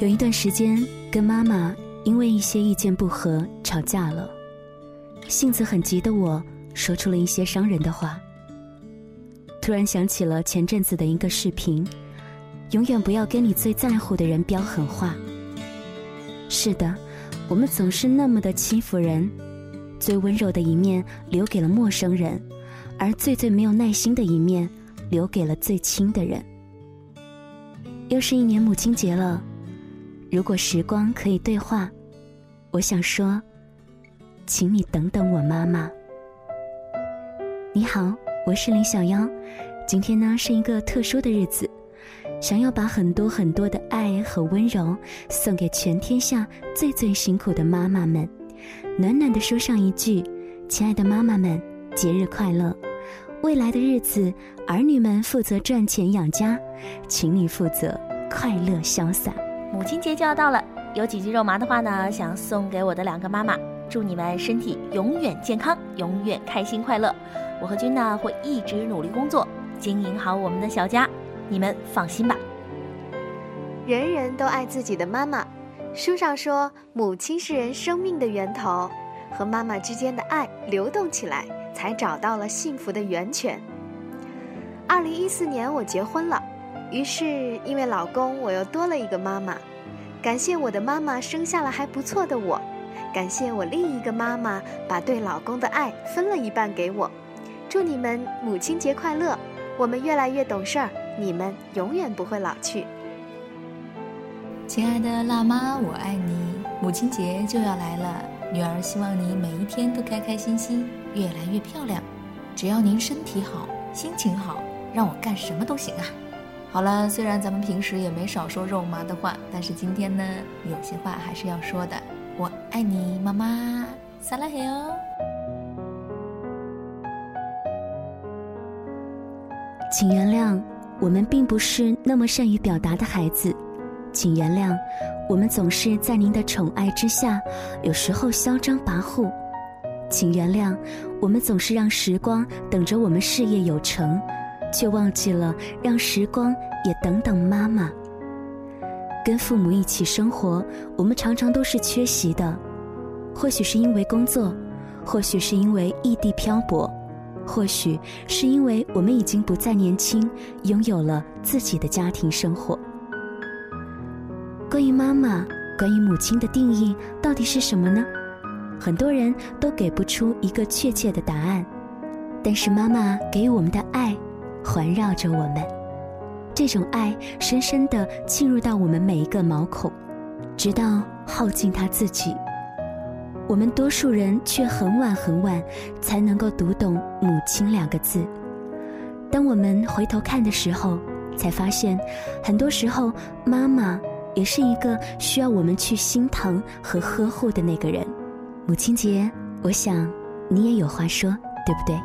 有一段时间跟妈妈因为一些意见不合吵架了，性子很急的我说出了一些伤人的话。突然想起了前阵子的一个视频：永远不要跟你最在乎的人飙狠话。是的，我们总是那么的欺负人，最温柔的一面留给了陌生人，而最最没有耐心的一面留给了最亲的人。又是一年母亲节了。如果时光可以对话，我想说，请你等等我妈妈。你好，我是林小妖。今天呢是一个特殊的日子，想要把很多很多的爱和温柔送给全天下最最辛苦的妈妈们，暖暖的说上一句：亲爱的妈妈们，节日快乐！未来的日子，儿女们负责赚钱养家，请你负责快乐潇洒。母亲节就要到了，有几句肉麻的话呢，想送给我的两个妈妈，祝你们身体永远健康，永远开心快乐。我和君呢会一直努力工作，经营好我们的小家，你们放心吧。人人都爱自己的妈妈，书上说，母亲是人生命的源头，和妈妈之间的爱流动起来，才找到了幸福的源泉。二零一四年我结婚了。于是，因为老公，我又多了一个妈妈。感谢我的妈妈生下了还不错的我，感谢我另一个妈妈把对老公的爱分了一半给我。祝你们母亲节快乐！我们越来越懂事儿，你们永远不会老去。亲爱的辣妈，我爱你！母亲节就要来了，女儿希望你每一天都开开心心，越来越漂亮。只要您身体好，心情好，让我干什么都行啊！好了，虽然咱们平时也没少说肉麻的话，但是今天呢，有些话还是要说的。我爱你，妈妈，撒拉嘿哦。请原谅，我们并不是那么善于表达的孩子，请原谅，我们总是在您的宠爱之下，有时候嚣张跋扈，请原谅，我们总是让时光等着我们事业有成。却忘记了让时光也等等妈妈。跟父母一起生活，我们常常都是缺席的，或许是因为工作，或许是因为异地漂泊，或许是因为我们已经不再年轻，拥有了自己的家庭生活。关于妈妈，关于母亲的定义到底是什么呢？很多人都给不出一个确切的答案，但是妈妈给予我们的爱。环绕着我们，这种爱深深地浸入到我们每一个毛孔，直到耗尽他自己。我们多数人却很晚很晚才能够读懂“母亲”两个字。当我们回头看的时候，才发现，很多时候妈妈也是一个需要我们去心疼和呵护的那个人。母亲节，我想你也有话说，对不对？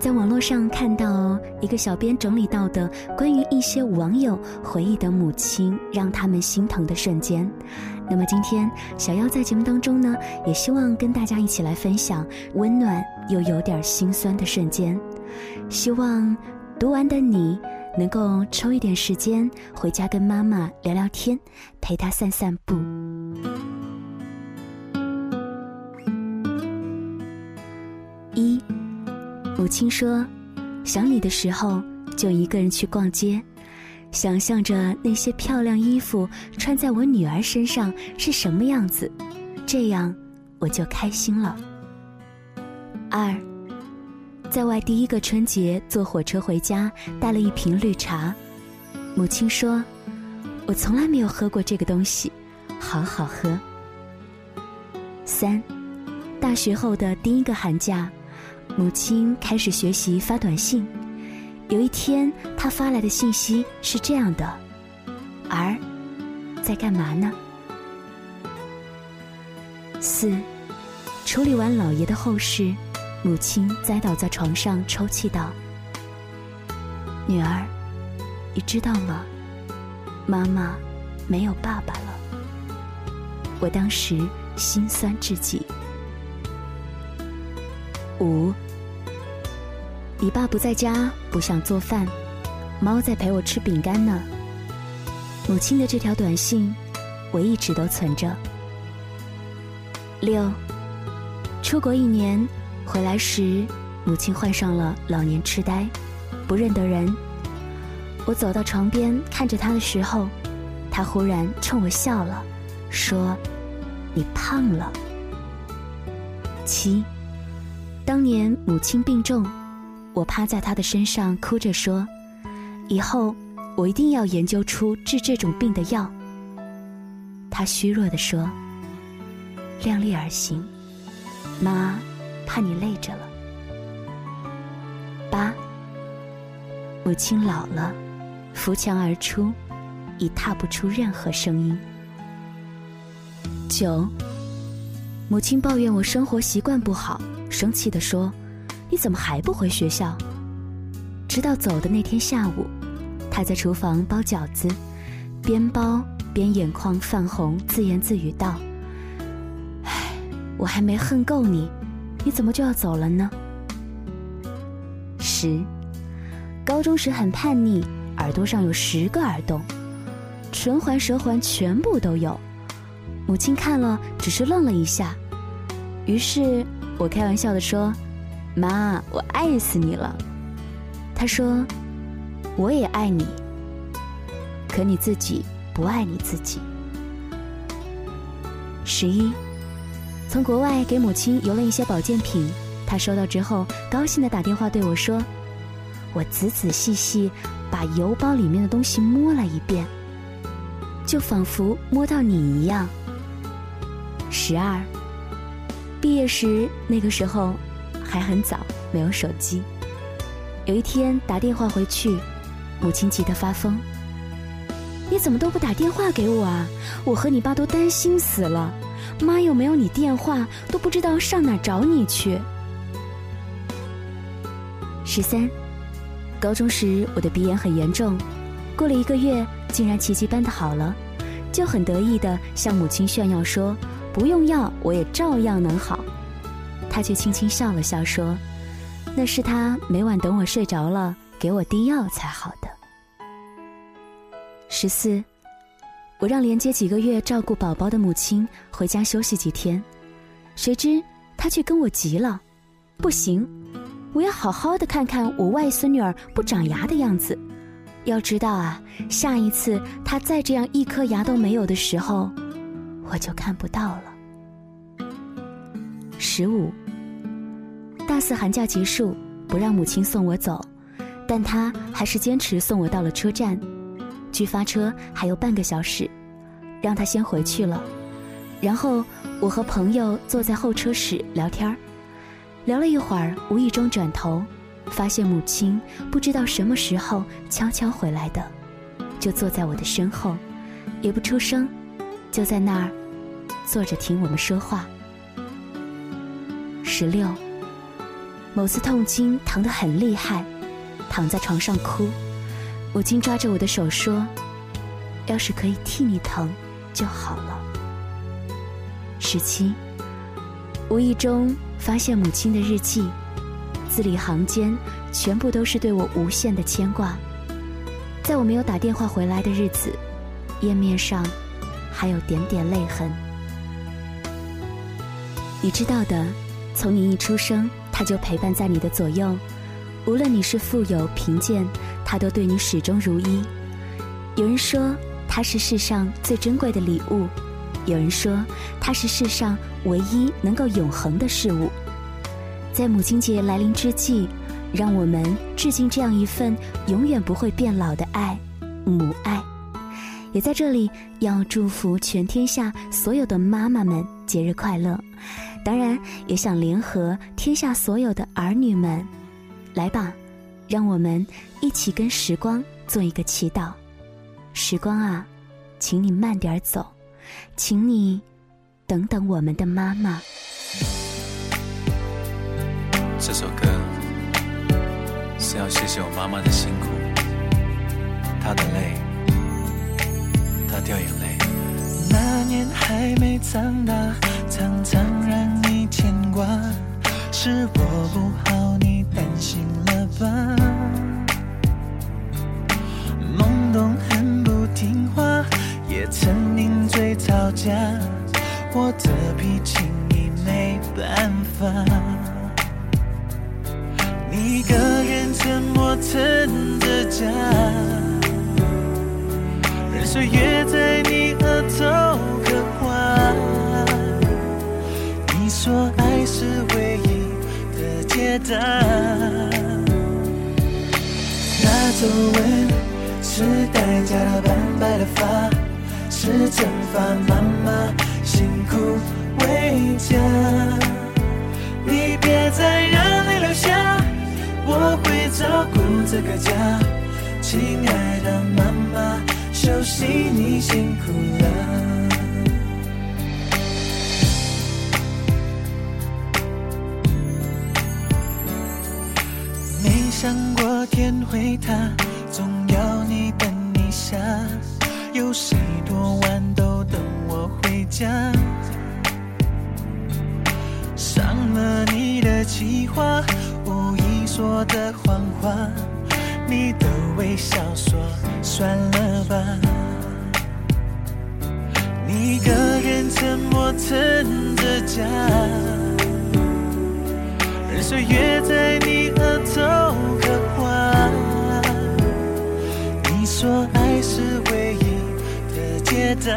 在网络上看到一个小编整理到的关于一些网友回忆的母亲让他们心疼的瞬间，那么今天小妖在节目当中呢，也希望跟大家一起来分享温暖又有点心酸的瞬间。希望读完的你能够抽一点时间回家跟妈妈聊聊天，陪她散散步。母亲说：“想你的时候，就一个人去逛街，想象着那些漂亮衣服穿在我女儿身上是什么样子，这样我就开心了。”二，在外第一个春节坐火车回家，带了一瓶绿茶。母亲说：“我从来没有喝过这个东西，好好喝。”三，大学后的第一个寒假。母亲开始学习发短信。有一天，她发来的信息是这样的：“儿，在干嘛呢？”四，处理完老爷的后事，母亲栽倒在床上抽泣道：“女儿，你知道吗？妈妈没有爸爸了。”我当时心酸至极。五，你爸不在家，不想做饭，猫在陪我吃饼干呢。母亲的这条短信，我一直都存着。六，出国一年，回来时，母亲患上了老年痴呆，不认得人。我走到床边看着她的时候，她忽然冲我笑了，说：“你胖了。”七，当年母亲病重，我趴在她的身上哭着说：“以后我一定要研究出治这种病的药。”她虚弱地说。量力而行，妈，怕你累着了。八，母亲老了，扶墙而出，已踏不出任何声音。九，母亲抱怨我生活习惯不好，生气地说：“你怎么还不回学校？”直到走的那天下午，他在厨房包饺子，边包边眼眶泛红，自言自语道。唉我还没恨够你，你怎么就要走了呢？十，高中时很叛逆，耳朵上有十个耳洞，唇环、舌环全部都有。母亲看了，只是愣了一下。于是我开玩笑的说：“妈，我爱死你了。”他说：“我也爱你，可你自己不爱你自己。”十一。从国外给母亲邮了一些保健品，她收到之后高兴的打电话对我说：“我仔仔细细把邮包里面的东西摸了一遍，就仿佛摸到你一样。”十二，毕业时那个时候还很早，没有手机。有一天打电话回去，母亲急得发疯：“你怎么都不打电话给我啊？我和你爸都担心死了。”妈又没有你电话，都不知道上哪找你去。十三，高中时我的鼻炎很严重，过了一个月竟然奇迹般的好了，就很得意的向母亲炫耀说：“不用药我也照样能好。”他却轻轻笑了笑说：“那是他每晚等我睡着了给我滴药才好的。”十四。我让连接几个月照顾宝宝的母亲回家休息几天，谁知她却跟我急了：“不行，我要好好的看看我外孙女儿不长牙的样子。要知道啊，下一次她再这样一颗牙都没有的时候，我就看不到了。”十五，大四寒假结束，不让母亲送我走，但她还是坚持送我到了车站。距发车还有半个小时，让他先回去了。然后我和朋友坐在候车室聊天儿，聊了一会儿，无意中转头，发现母亲不知道什么时候悄悄回来的，就坐在我的身后，也不出声，就在那儿坐着听我们说话。十六，某次痛经疼得很厉害，躺在床上哭。母亲抓着我的手说：“要是可以替你疼就好了。”十七，无意中发现母亲的日记，字里行间全部都是对我无限的牵挂。在我没有打电话回来的日子，页面上还有点点泪痕。你知道的，从你一出生，他就陪伴在你的左右，无论你是富有贫贱。他都对你始终如一。有人说他是世上最珍贵的礼物，有人说他是世上唯一能够永恒的事物。在母亲节来临之际，让我们致敬这样一份永远不会变老的爱——母爱。也在这里要祝福全天下所有的妈妈们节日快乐。当然，也想联合天下所有的儿女们，来吧。让我们一起跟时光做一个祈祷，时光啊，请你慢点走，请你等等我们的妈妈。这首歌是要谢谢我妈妈的辛苦，她的泪，她掉眼泪。那年还没长大，常常让你牵挂，是我不好，你担心了吧？懵懂很不听话，也曾拧嘴。家，我的脾气你没办法。你一个人沉默撑着家，任岁月在的，那皱纹是代价的斑白的发，是惩罚妈妈辛苦为家。你别再让泪流下，我会照顾这个家。亲爱的妈妈，休息你辛苦了。想过天会塌，总要你等一下。有谁多晚都等我回家？伤了你的计划，无意说的谎话，你的微笑说算了吧。你一个人沉默撑着家。任岁月在你说爱是唯一的解答。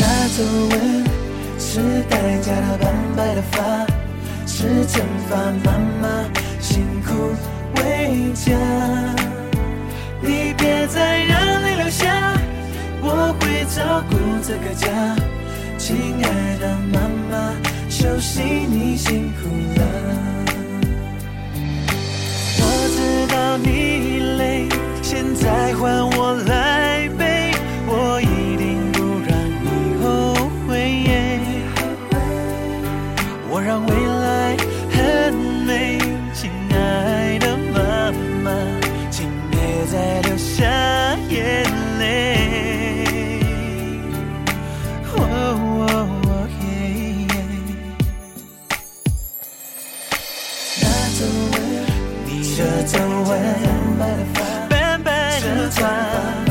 那皱纹是代价的斑白的发，是惩罚妈妈辛苦为家。你别再让泪流下，我会照顾这个家。亲爱的妈妈，休息你辛苦了。知道你累，现在换我来背，我一定不让你后悔。我让未来很美，亲爱的妈妈，请别再流下眼泪。哦哦哦耶那皱纹，你的皱纹，斑白的发，